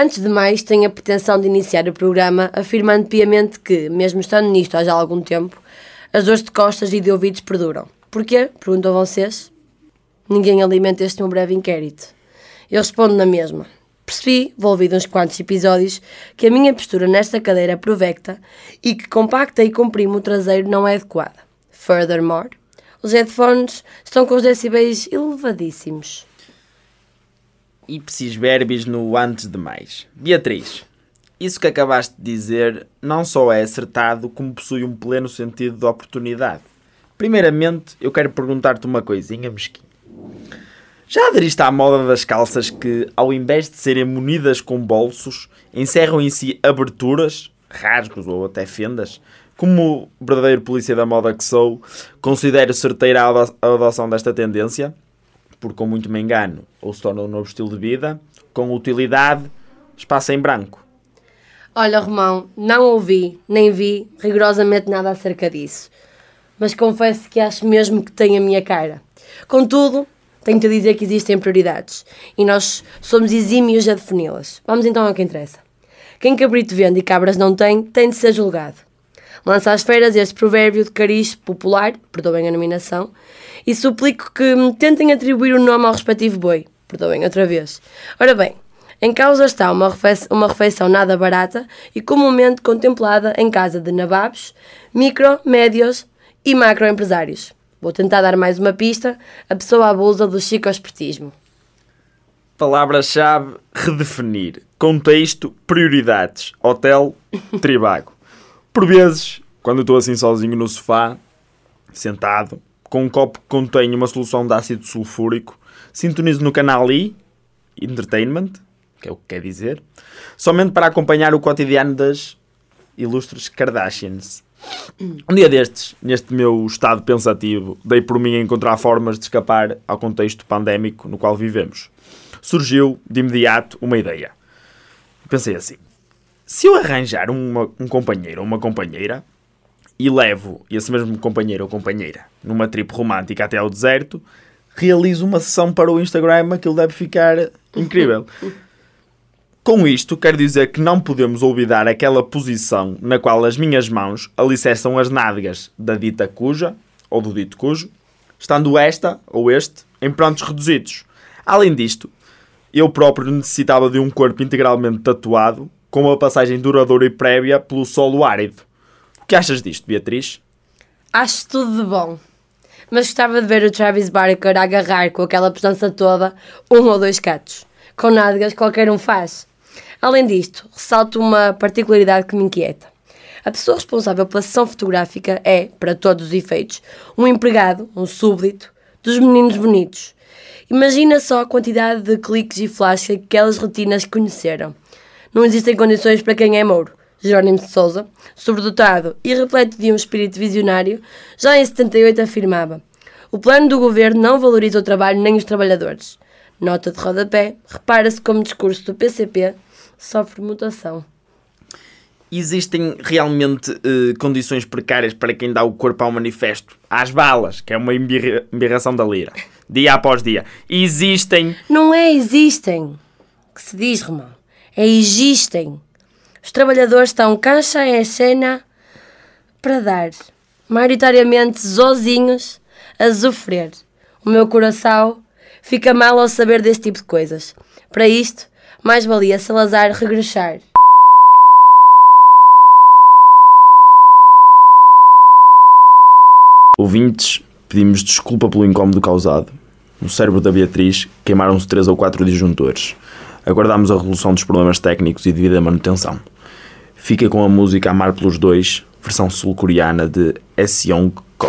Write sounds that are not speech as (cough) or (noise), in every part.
Antes de mais, tenho a pretensão de iniciar o programa afirmando piamente que, mesmo estando nisto há já algum tempo, as dores de costas e de ouvidos perduram. Porquê? Perguntam vocês. Ninguém alimenta este meu breve inquérito. Eu respondo na mesma. Percebi, envolvido uns quantos episódios, que a minha postura nesta cadeira é provecta e que compacta e comprimo o traseiro não é adequada. Furthermore, os headphones estão com os decibéis elevadíssimos. Ipsis verbis no antes de mais. Beatriz, isso que acabaste de dizer não só é acertado, como possui um pleno sentido de oportunidade. Primeiramente, eu quero perguntar-te uma coisinha, mesquinha. Já aderiste à moda das calças que, ao invés de serem munidas com bolsos, encerram em si aberturas, rasgos ou até fendas? Como verdadeiro polícia da moda que sou, considero certeira a adoção desta tendência, porque com muito me engano, ou se torna um novo estilo de vida, com utilidade, espaço em branco. Olha, Romão, não ouvi, nem vi rigorosamente nada acerca disso. Mas confesso que acho mesmo que tem a minha cara. Contudo, tenho-te a dizer que existem prioridades e nós somos exímios a defini-las. Vamos então ao que interessa. Quem cabrito vende e cabras não tem, tem de ser julgado. Lança às feras este provérbio de cariz popular, perdoem a nominação, e suplico que me tentem atribuir o nome ao respectivo boi, perdoem outra vez. Ora bem, em causa está uma refeição, uma refeição nada barata e comumente contemplada em casa de nababos, micro, médios e macroempresários. Vou tentar dar mais uma pista. A pessoa abusa do chicoespertismo. Palavra-chave: redefinir. Contexto: prioridades. Hotel: Tribago. Por vezes, quando estou assim sozinho no sofá, sentado, com um copo que contém uma solução de ácido sulfúrico, sintonizo no canal I, Entertainment, que é o que quer dizer, somente para acompanhar o cotidiano das ilustres Kardashians. Um dia destes, neste meu estado pensativo, dei por mim a encontrar formas de escapar ao contexto pandémico no qual vivemos. Surgiu, de imediato, uma ideia. Pensei assim: se eu arranjar uma, um companheiro ou uma companheira e levo esse mesmo companheiro ou companheira numa trip romântica até ao deserto, realizo uma sessão para o Instagram, aquilo deve ficar incrível. (laughs) Com isto, quero dizer que não podemos olvidar aquela posição na qual as minhas mãos alicerçam as nádegas da dita cuja, ou do dito cujo, estando esta ou este em prontos reduzidos. Além disto, eu próprio necessitava de um corpo integralmente tatuado, com uma passagem duradoura e prévia pelo solo árido. O que achas disto, Beatriz? Acho tudo de bom. Mas gostava de ver o Travis Barker agarrar com aquela presença toda um ou dois catos. Com nádegas qualquer um faz. Além disto, ressalto uma particularidade que me inquieta. A pessoa responsável pela sessão fotográfica é, para todos os efeitos, um empregado, um súbdito, dos meninos bonitos. Imagina só a quantidade de cliques e flashes que aquelas retinas conheceram. Não existem condições para quem é Mouro. Jerónimo de Souza, sobredotado e repleto de um espírito visionário, já em 78 afirmava: O plano do governo não valoriza o trabalho nem os trabalhadores. Nota de rodapé, repara-se como discurso do PCP sofre mutação. Existem realmente uh, condições precárias para quem dá o corpo ao manifesto, às balas, que é uma embirração da lira, dia após dia. Existem. Não é existem que se diz, Romão. Existem. Os trabalhadores estão cancha em cena para dar, maioritariamente zozinhos, a sofrer. O meu coração fica mal ao saber deste tipo de coisas. Para isto, mais valia Salazar regressar. Ouvintes, pedimos desculpa pelo incómodo causado. No cérebro da Beatriz queimaram-se três ou quatro disjuntores. Aguardamos a resolução dos problemas técnicos e devida manutenção. Fica com a música Amar pelos Dois, versão sul-coreana de Seong Ko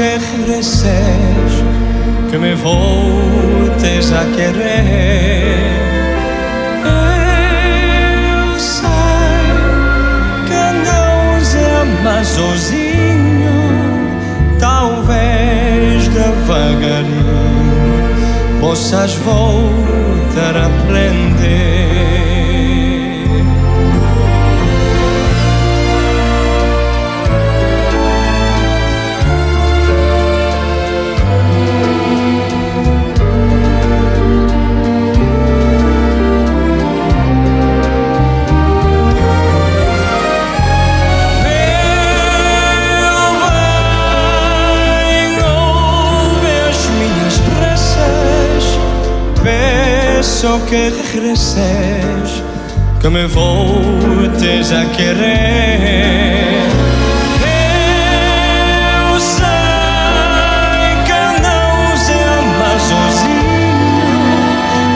Regreses, que me voltes a querer. Eu sei que não se ama sozinho, talvez devagarinho possas voltar a aprender. Peço que regreses, que me voltes a querer. Eu sei que não se ama sozinho,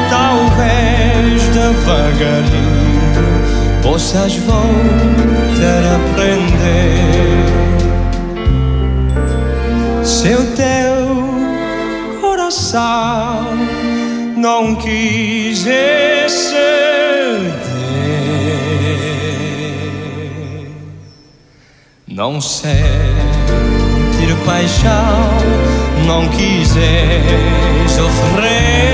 talvez devagarinho possas voltar a aprender. Se o teu coração não quis Não sentir paixão, não quiser sofrer.